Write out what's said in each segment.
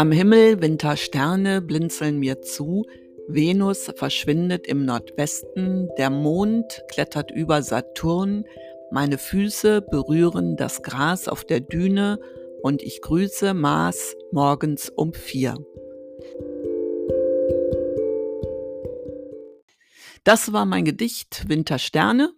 Am Himmel Wintersterne blinzeln mir zu, Venus verschwindet im Nordwesten, der Mond klettert über Saturn, meine Füße berühren das Gras auf der Düne und ich grüße Mars morgens um vier. Das war mein Gedicht Wintersterne.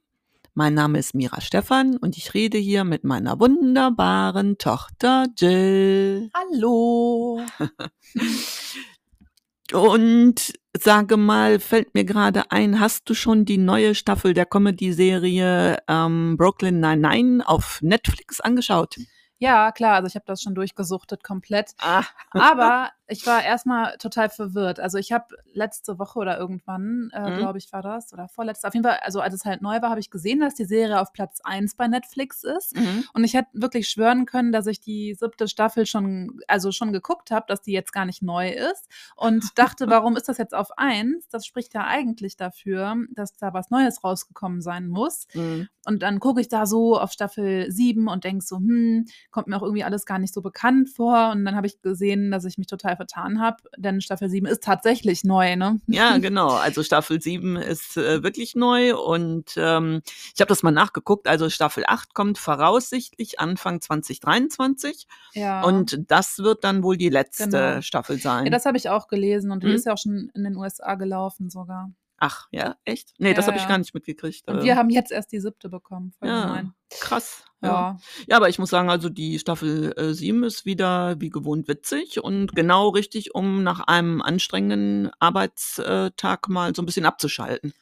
Mein Name ist Mira Stephan und ich rede hier mit meiner wunderbaren Tochter Jill. Hallo. und sage mal, fällt mir gerade ein, hast du schon die neue Staffel der Comedy-Serie ähm, Brooklyn Nine-Nine auf Netflix angeschaut? Ja, klar, also ich habe das schon durchgesuchtet komplett. Ah. Aber ich war erstmal total verwirrt. Also ich habe letzte Woche oder irgendwann, äh, mhm. glaube ich, war das, oder vorletzte, auf jeden Fall, also als es halt neu war, habe ich gesehen, dass die Serie auf Platz 1 bei Netflix ist. Mhm. Und ich hätte wirklich schwören können, dass ich die siebte Staffel schon, also schon geguckt habe, dass die jetzt gar nicht neu ist. Und dachte, warum ist das jetzt auf 1? Das spricht ja eigentlich dafür, dass da was Neues rausgekommen sein muss. Mhm. Und dann gucke ich da so auf Staffel 7 und denke so, hm, kommt mir auch irgendwie alles gar nicht so bekannt vor. Und dann habe ich gesehen, dass ich mich total vertan habe, denn Staffel 7 ist tatsächlich neu, ne? Ja, genau. Also Staffel 7 ist äh, wirklich neu und ähm, ich habe das mal nachgeguckt. Also Staffel 8 kommt voraussichtlich Anfang 2023. Ja. Und das wird dann wohl die letzte genau. Staffel sein. Ja, das habe ich auch gelesen und die mhm. ist ja auch schon in den USA gelaufen sogar. Ach, ja, echt? Nee, das habe ich gar nicht mitgekriegt. Und wir haben jetzt erst die siebte bekommen. ja, gemein. krass. Ja. ja. aber ich muss sagen, also die Staffel äh, 7 ist wieder wie gewohnt witzig und genau richtig, um nach einem anstrengenden Arbeitstag mal so ein bisschen abzuschalten.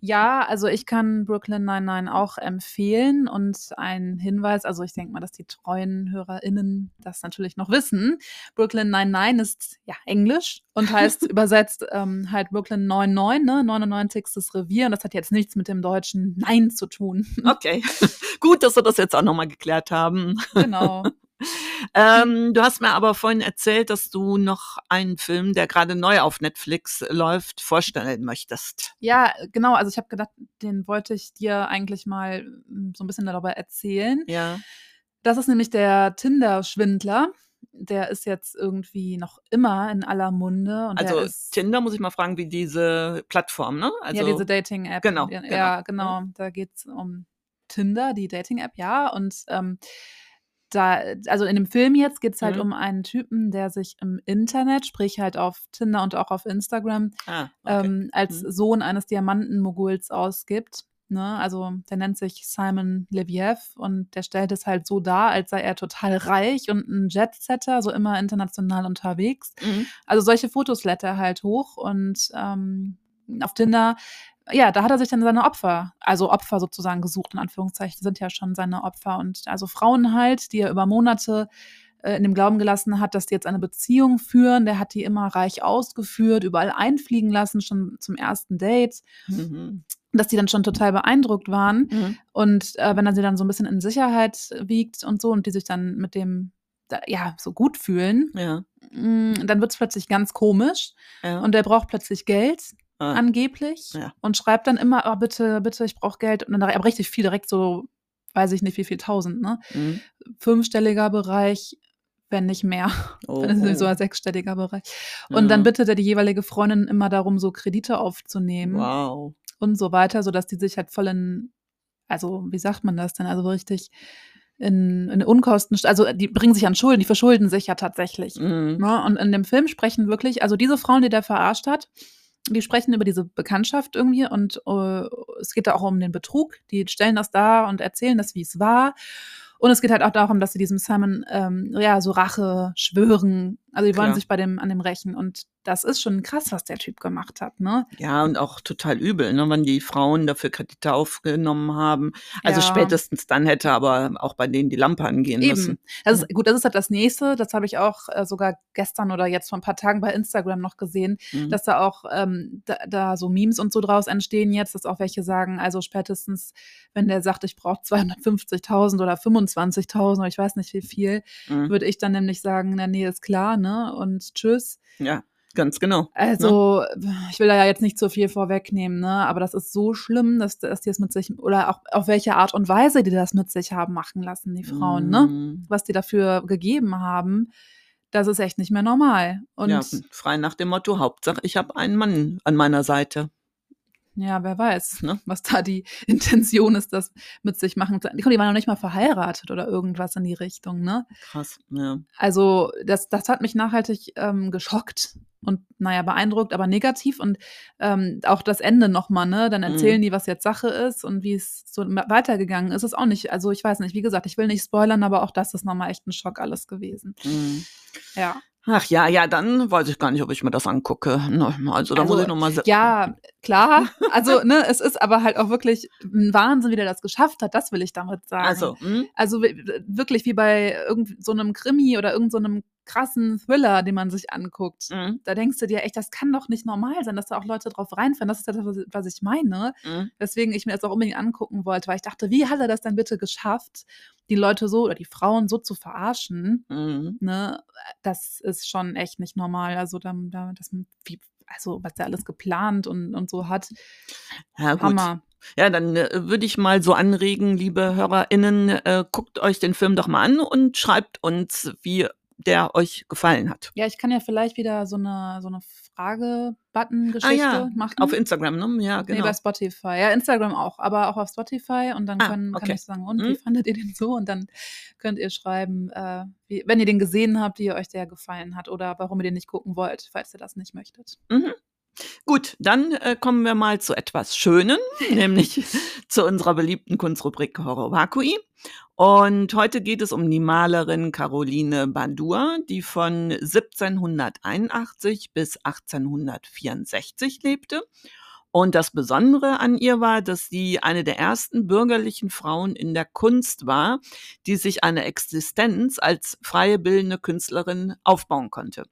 Ja, also ich kann Brooklyn 99 auch empfehlen und ein Hinweis, also ich denke mal, dass die treuen HörerInnen das natürlich noch wissen. Brooklyn 99 ist ja Englisch und heißt übersetzt ähm, halt Brooklyn 99, ne, 99. Revier und das hat jetzt nichts mit dem deutschen Nein zu tun. Okay, gut, dass wir das jetzt auch nochmal geklärt haben. Genau. ähm, du hast mir aber vorhin erzählt, dass du noch einen Film, der gerade neu auf Netflix läuft, vorstellen möchtest. Ja, genau. Also ich habe gedacht, den wollte ich dir eigentlich mal hm, so ein bisschen darüber erzählen. Ja. Das ist nämlich der Tinder-Schwindler der ist jetzt irgendwie noch immer in aller Munde. also Tinder muss ich mal fragen, wie diese Plattform, ne? Also, ja, diese Dating-App. Genau, ja, genau. Ja, genau. Da geht es um Tinder, die Dating-App, ja. Und ähm, da, also in dem Film jetzt geht es halt mhm. um einen Typen, der sich im Internet, sprich halt auf Tinder und auch auf Instagram, ah, okay. ähm, als mhm. Sohn eines Diamantenmoguls ausgibt. Ne? Also der nennt sich Simon Leviev und der stellt es halt so dar, als sei er total reich und ein Jetsetter, so immer international unterwegs. Mhm. Also solche Fotos lädt er halt hoch und ähm, auf Tinder ja, da hat er sich dann seine Opfer, also Opfer sozusagen gesucht, in Anführungszeichen, die sind ja schon seine Opfer. Und also Frauen halt, die er über Monate äh, in dem Glauben gelassen hat, dass die jetzt eine Beziehung führen. Der hat die immer reich ausgeführt, überall einfliegen lassen, schon zum ersten Date. Mhm. Dass die dann schon total beeindruckt waren. Mhm. Und äh, wenn er sie dann so ein bisschen in Sicherheit wiegt und so und die sich dann mit dem ja, so gut fühlen, ja. Mm, dann wird es plötzlich ganz komisch ja. und er braucht plötzlich Geld ah. angeblich ja. und schreibt dann immer, oh, bitte, bitte, ich brauche Geld. Und dann aber richtig viel, direkt so, weiß ich nicht, wie viel tausend, ne? Mhm. Fünfstelliger Bereich, wenn nicht mehr. Oh, wenn es so ein sechsstelliger Bereich. Und ja. dann bittet er die jeweilige Freundin immer darum, so Kredite aufzunehmen. Wow. Und so weiter, sodass die sich halt voll in, also wie sagt man das denn? Also richtig in, in Unkosten, also die bringen sich an Schulden, die verschulden sich ja tatsächlich. Mhm. Ne? Und in dem Film sprechen wirklich, also diese Frauen, die der verarscht hat, die sprechen über diese Bekanntschaft irgendwie und uh, es geht da auch um den Betrug. Die stellen das da und erzählen das, wie es war. Und es geht halt auch darum, dass sie diesem Simon ähm, ja so Rache schwören. Also die wollen Klar. sich bei dem an dem rächen und das ist schon krass, was der Typ gemacht hat, ne? Ja, und auch total übel, ne, wenn die Frauen dafür Kredite aufgenommen haben. Also ja. spätestens dann hätte aber auch bei denen die Lampe angehen Eben. müssen. Das ist, gut, das ist halt das nächste. Das habe ich auch äh, sogar gestern oder jetzt vor ein paar Tagen bei Instagram noch gesehen, mhm. dass da auch ähm, da, da, so Memes und so draus entstehen jetzt, dass auch welche sagen, also spätestens, wenn der sagt, ich brauche 250.000 oder 25.000 oder ich weiß nicht wie viel, mhm. würde ich dann nämlich sagen, na nee, ist klar, ne? Und tschüss. Ja. Ganz genau. Also, ne? ich will da ja jetzt nicht zu viel vorwegnehmen, ne? Aber das ist so schlimm, dass, dass die es mit sich, oder auch auf welche Art und Weise die das mit sich haben machen lassen, die Frauen, mm. ne? Mhm. Was die dafür gegeben haben, das ist echt nicht mehr normal. Und ja, frei nach dem Motto, Hauptsache, ich habe einen Mann an meiner Seite. Ja, wer weiß, ne? was da die Intention ist, das mit sich machen zu. Die waren noch nicht mal verheiratet oder irgendwas in die Richtung, ne? Krass, ja. Also, das, das hat mich nachhaltig ähm, geschockt und, naja, beeindruckt, aber negativ. Und ähm, auch das Ende nochmal, ne? Dann erzählen mhm. die, was jetzt Sache ist und wie es so weitergegangen ist. Ist auch nicht, also ich weiß nicht, wie gesagt, ich will nicht spoilern, aber auch das ist nochmal echt ein Schock alles gewesen. Mhm. Ja. Ach ja, ja, dann weiß ich gar nicht, ob ich mir das angucke. Ne, also da also, muss ich nochmal. Ja, klar. Also, ne, es ist aber halt auch wirklich ein Wahnsinn, wie der das geschafft hat. Das will ich damit sagen. Also, hm? also wirklich wie bei irgend so einem Krimi oder irgendeinem so krassen Thriller, den man sich anguckt. Mhm. Da denkst du dir echt, das kann doch nicht normal sein, dass da auch Leute drauf reinfallen. Das ist das, was ich meine. Mhm. Weswegen ich mir das auch unbedingt angucken wollte, weil ich dachte, wie hat er das denn bitte geschafft, die Leute so oder die Frauen so zu verarschen? Mhm. Ne? Das ist schon echt nicht normal. Also, da, da, das, wie, also was er alles geplant und, und so hat. Ja. Hammer. Ja, dann äh, würde ich mal so anregen, liebe HörerInnen, äh, guckt euch den Film doch mal an und schreibt uns, wie der euch gefallen hat. Ja, ich kann ja vielleicht wieder so eine, so eine Frage-Button-Geschichte ah, ja. machen. Auf Instagram, ne? Ja, genau. Nee, bei Spotify. Ja, Instagram auch, aber auch auf Spotify. Und dann ah, können, okay. kann ich sagen, und hm? wie fandet ihr den so? Und dann könnt ihr schreiben, äh, wie, wenn ihr den gesehen habt, wie euch der gefallen hat oder warum ihr den nicht gucken wollt, falls ihr das nicht möchtet. Mhm. Gut, dann äh, kommen wir mal zu etwas Schönen, nämlich zu unserer beliebten Kunstrubrik Horror Vakui. Und heute geht es um die Malerin Caroline Badur, die von 1781 bis 1864 lebte. Und das Besondere an ihr war, dass sie eine der ersten bürgerlichen Frauen in der Kunst war, die sich eine Existenz als freie bildende Künstlerin aufbauen konnte.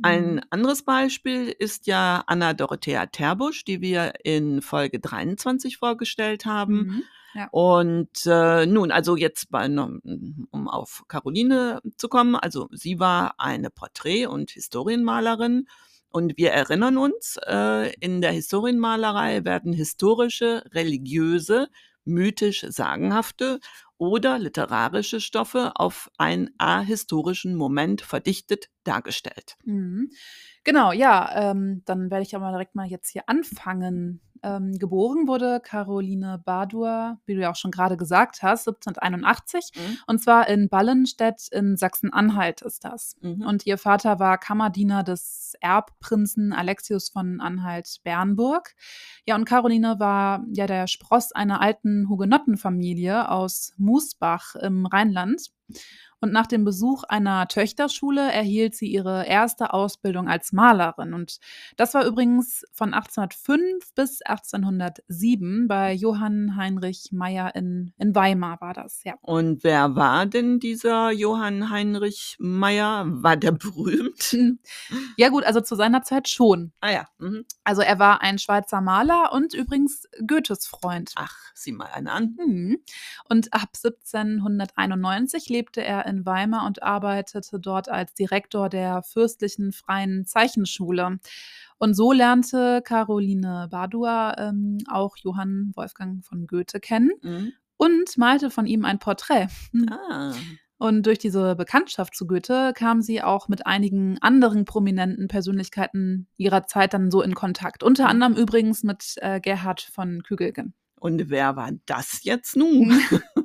Ein mhm. anderes Beispiel ist ja Anna Dorothea Terbusch, die wir in Folge 23 vorgestellt haben. Mhm. Ja. Und äh, nun, also jetzt bei, um auf Caroline zu kommen, also sie war eine Porträt- und Historienmalerin. Und wir erinnern uns, äh, in der Historienmalerei werden historische, religiöse, mythisch sagenhafte oder literarische Stoffe auf einen ahistorischen Moment verdichtet dargestellt. Mhm. Genau, ja, ähm, dann werde ich aber direkt mal jetzt hier anfangen ähm, geboren wurde Caroline Badur, wie du ja auch schon gerade gesagt hast, 1781. Mhm. Und zwar in Ballenstedt in Sachsen-Anhalt ist das. Mhm. Und ihr Vater war Kammerdiener des Erbprinzen Alexius von Anhalt-Bernburg. Ja, und Caroline war ja der Spross einer alten Hugenottenfamilie aus Musbach im Rheinland und nach dem Besuch einer Töchterschule erhielt sie ihre erste Ausbildung als Malerin. Und das war übrigens von 1805 bis 1807 bei Johann Heinrich Meyer in, in Weimar war das, ja. Und wer war denn dieser Johann Heinrich Meyer? War der berühmt? Ja gut, also zu seiner Zeit schon. Ah ja. Mhm. Also er war ein Schweizer Maler und übrigens Goethes Freund. Ach, sieh mal einen an. Mhm. Und ab 1791 lebte er in in Weimar und arbeitete dort als Direktor der Fürstlichen Freien Zeichenschule. Und so lernte Caroline Badua ähm, auch Johann Wolfgang von Goethe kennen mhm. und malte von ihm ein Porträt. Ah. Und durch diese Bekanntschaft zu Goethe kam sie auch mit einigen anderen prominenten Persönlichkeiten ihrer Zeit dann so in Kontakt. Unter mhm. anderem übrigens mit äh, Gerhard von Kügelgen. Und wer war das jetzt nun?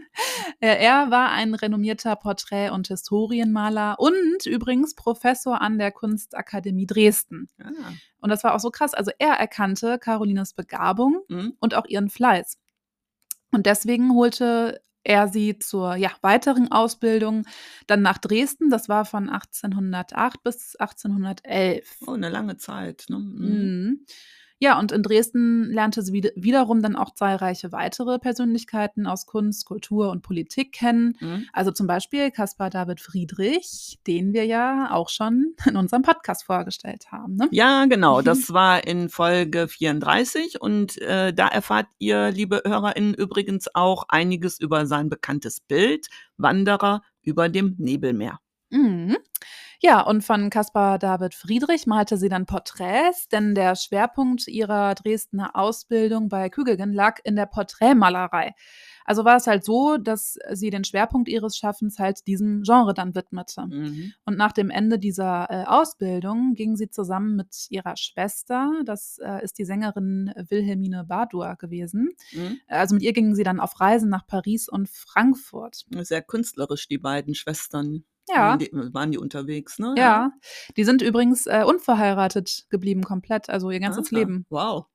er war ein renommierter Porträt- und Historienmaler und übrigens Professor an der Kunstakademie Dresden. Ah. Und das war auch so krass. Also er erkannte Carolines Begabung mhm. und auch ihren Fleiß. Und deswegen holte er sie zur ja, weiteren Ausbildung dann nach Dresden. Das war von 1808 bis 1811. Oh, eine lange Zeit. Ne? Mhm. Mhm. Ja, und in Dresden lernte sie wiederum dann auch zahlreiche weitere Persönlichkeiten aus Kunst, Kultur und Politik kennen. Mhm. Also zum Beispiel Caspar David Friedrich, den wir ja auch schon in unserem Podcast vorgestellt haben. Ne? Ja, genau. Das war in Folge 34 und äh, da erfahrt ihr, liebe HörerInnen, übrigens auch einiges über sein bekanntes Bild Wanderer über dem Nebelmeer. Mhm. Ja, und von Caspar David Friedrich malte sie dann Porträts, denn der Schwerpunkt ihrer Dresdner Ausbildung bei Kügelgen lag in der Porträtmalerei. Also war es halt so, dass sie den Schwerpunkt ihres Schaffens halt diesem Genre dann widmete. Mhm. Und nach dem Ende dieser äh, Ausbildung ging sie zusammen mit ihrer Schwester, das äh, ist die Sängerin Wilhelmine Badur gewesen. Mhm. Also mit ihr gingen sie dann auf Reisen nach Paris und Frankfurt. Sehr künstlerisch, die beiden Schwestern. Ja. Waren die, waren die unterwegs, ne? Ja, die sind übrigens äh, unverheiratet geblieben komplett, also ihr ganzes Ah, Leben. Wow.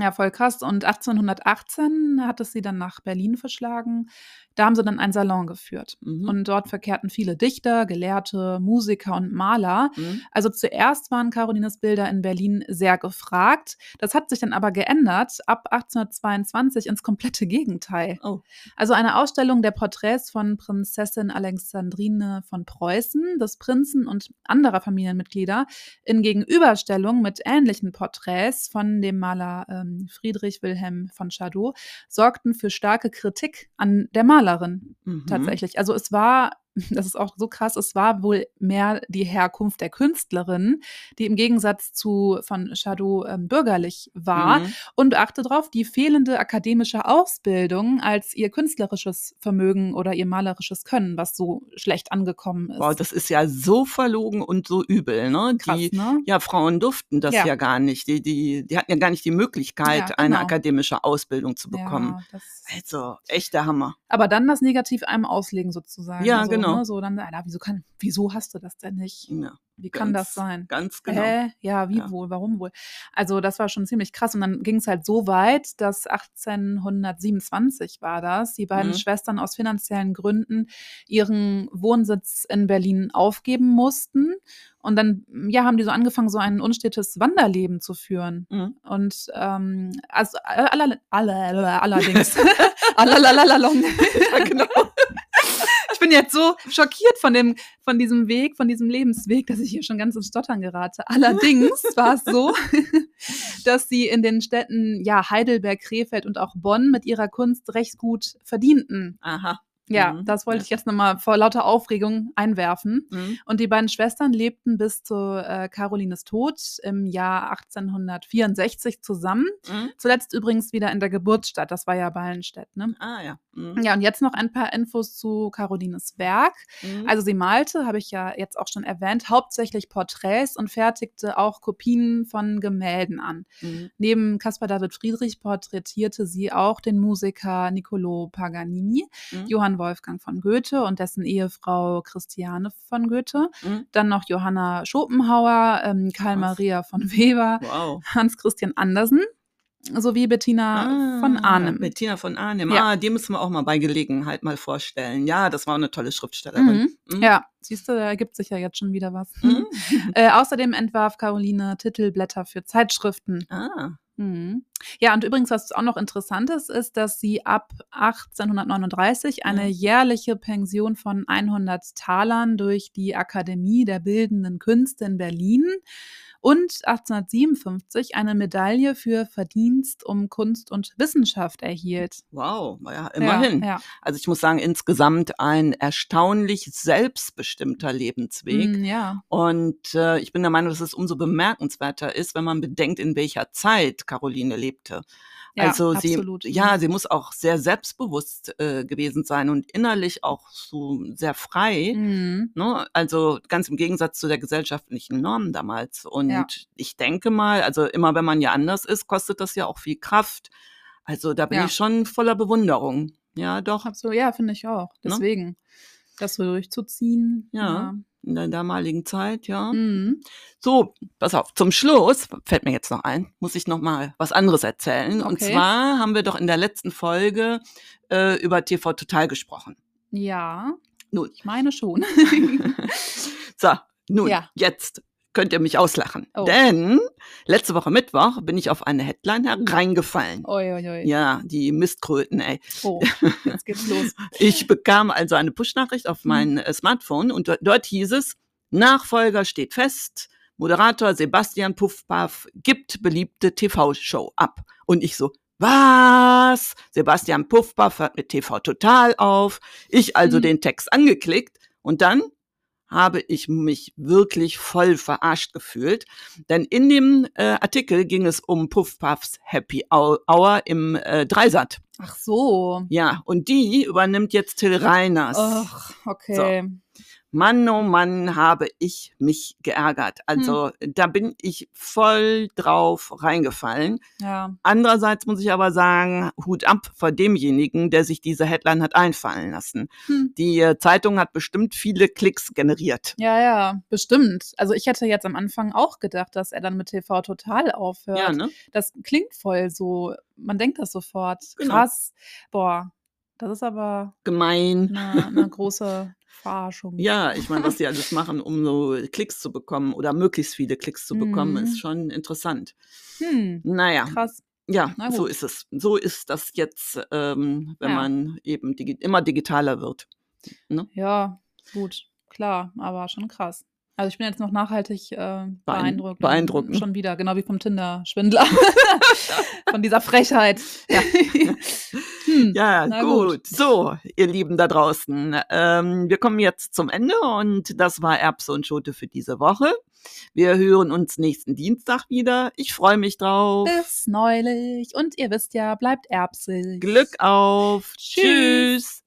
Ja, voll krass. Und 1818 hat es sie dann nach Berlin verschlagen. Da haben sie dann einen Salon geführt. Mhm. Und dort verkehrten viele Dichter, Gelehrte, Musiker und Maler. Mhm. Also zuerst waren Carolines Bilder in Berlin sehr gefragt. Das hat sich dann aber geändert ab 1822 ins komplette Gegenteil. Oh. Also eine Ausstellung der Porträts von Prinzessin Alexandrine von Preußen, des Prinzen und anderer Familienmitglieder in Gegenüberstellung mit ähnlichen Porträts von dem Maler ähm, Friedrich Wilhelm von Chardot sorgten für starke Kritik an der Malerin Mhm. tatsächlich. Also es war, das ist auch so krass, es war wohl mehr die Herkunft der Künstlerin, die im Gegensatz zu von Chardot ähm, bürgerlich war Mhm. und achte darauf, die fehlende akademische Ausbildung als ihr künstlerisches Vermögen oder ihr malerisches Können, was so schlecht angekommen ist. Wow, das ist ja so verlogen und so übel, ne? krass, Die, ne? ja, Frauen durften das ja, Ja. gar nicht. Die, die, die hatten ja gar nicht die Möglichkeit, Ja, eine genau. akademische Ausbildung zu bekommen. Ja, Also, echter Hammer. aber dann das Negativ einem auslegen sozusagen. Ja, also, genau. Ne, so dann, Alter, wieso kann, wieso hast du das denn nicht? Ja, Wie kann ganz, das sein? Ganz genau. Hä? Ja, wie Ja. wohl? Warum wohl? Also das war schon ziemlich krass. Und dann ging es halt so weit, dass 1827 war das, die beiden Mhm. Schwestern aus finanziellen Gründen ihren Wohnsitz in Berlin aufgeben mussten. Und dann, ja, haben die so angefangen, so ein unstetes Wanderleben zu führen. Mhm. Und ähm, also aller, aller, allerdings. Allalalalong. Ja, genau. Ich bin jetzt so schockiert von dem, von diesem Weg, von diesem Lebensweg, dass ich hier schon ganz ins Stottern gerate. Allerdings war es so, dass sie in den Städten, ja, Heidelberg, Krefeld und auch Bonn mit ihrer Kunst recht gut verdienten. Aha. Ja, Mhm. das wollte ich jetzt nochmal vor lauter Aufregung einwerfen. Mhm. Und die beiden Schwestern lebten bis zu äh, Carolines Tod im Jahr 1864 zusammen. Mhm. Zuletzt übrigens wieder in der Geburtsstadt, das war ja Ballenstedt, ne? Ah, ja. Mhm. Ja, und jetzt noch ein paar Infos zu Carolines Werk. Mhm. Also sie malte, habe ich ja jetzt auch schon erwähnt, hauptsächlich Porträts und fertigte auch Kopien von Gemälden an. Mhm. Neben Caspar David Friedrich porträtierte sie auch den Musiker Niccolo Paganini, Mhm. Wolfgang von Goethe und dessen Ehefrau Christiane von Goethe, Mhm. dann noch Johanna Schopenhauer, ähm, Karl Krass. Maria von Weber, Wow. Hans Christian Andersen sowie Bettina von Ah, Arnim. Bettina von Arnim. Ja. Ah, die müssen wir auch mal bei Gelegenheit mal vorstellen. Ja, das war eine tolle Schriftstellerin. Mhm. Mhm. Ja, siehst du, da ergibt sich ja jetzt schon wieder was. Mhm. Äh, außerdem entwarf Caroline Titelblätter für Zeitschriften. Ah. Mhm. Ja, und übrigens, was auch noch interessant ist, ist, dass sie ab 1839 eine Ja. jährliche Pension von 100 Talern durch die Akademie der Bildenden Künste in Berlin und 1857 eine Medaille für Verdienst um Kunst und Wissenschaft erhielt. Wow, ja, immerhin. Ja, ja. Also ich muss sagen, insgesamt ein erstaunlich selbstbestimmter Lebensweg. Mm, ja. Und äh, ich bin der Meinung, dass es umso bemerkenswerter ist, wenn man bedenkt, in welcher Zeit Caroline lebte. Ja, also sie, absolut. ja, sie muss auch sehr selbstbewusst äh, gewesen sein und innerlich auch so sehr frei. Mhm. Ne? Also ganz im Gegensatz zu der gesellschaftlichen Norm damals. Und Ja. ich denke mal, also immer wenn man ja anders ist, kostet das ja auch viel Kraft. Also da bin Ja. ich schon voller Bewunderung. Ja, doch. Absolut, ja, finde ich auch. Ne? Deswegen, das so durchzuziehen. Ja. In der damaligen Zeit, ja. Mhm. So, pass auf, zum Schluss, fällt mir jetzt noch ein, muss ich noch mal was anderes erzählen. Und Okay. zwar haben wir doch in der letzten Folge äh, über TV Total gesprochen. Ja, Nun, ich meine schon. so, nun, Ja. jetzt könnt ihr mich auslachen. Oh. Denn letzte Woche Mittwoch bin ich auf eine Headline hereingefallen. Oi, oi, oi. Ja, die Mistkröten, ey. Oh, jetzt geht's los. Ich bekam also eine Push-Nachricht auf Mhm. mein äh, Smartphone und dort, dort hieß es, Nachfolger steht fest, Moderator Sebastian Puffpaff gibt beliebte TV-Show ab. Und ich so, was? Sebastian Puffpaff hört mit TV Total auf. Ich also Mhm. den Text angeklickt und dann habe ich mich wirklich voll verarscht gefühlt. Denn in dem äh, Artikel ging es um Puffpuffs Happy Hour im äh, Dreisat. Ach so. Ja, und die übernimmt jetzt Till Reiners. Ach, okay. Mann, oh Mann, habe ich mich geärgert. Also Hm. da bin ich voll drauf reingefallen. Ja. Andererseits muss ich aber sagen, Hut ab vor demjenigen, der sich diese Headline hat einfallen lassen. Hm. Die äh, Zeitung hat bestimmt viele Klicks generiert. Ja, ja, bestimmt. Also ich hätte jetzt am Anfang auch gedacht, dass er dann mit TV total aufhört. Ja, ne? Das klingt voll so, man denkt das sofort. Genau. Krass. Boah, das ist aber Gemein. eine, eine große Verarschung. Ja, ich meine, was die alles machen, um so Klicks zu bekommen oder möglichst viele Klicks zu bekommen, Mhm. ist schon interessant. Hm, Naja, krass. ja, Na so ist es. So ist das jetzt, ähm, wenn Ja. man eben digi immer digitaler wird. Ja, gut, klar, aber schon krass. Also ich bin jetzt noch nachhaltig äh, beeindruckt. beeindruckt, ne? Schon wieder, genau wie vom Tinder-Schwindler. Von dieser Frechheit. Ja. hm. Ja, gut. gut. So, ihr Lieben da draußen. Ähm, wir kommen jetzt zum Ende und das war Erbse und Schote für diese Woche. Wir hören uns nächsten Dienstag wieder. Ich freue mich drauf. Bis neulich. Und ihr wisst ja, bleibt erbsig. Glück auf. Tschüss. Tschüss.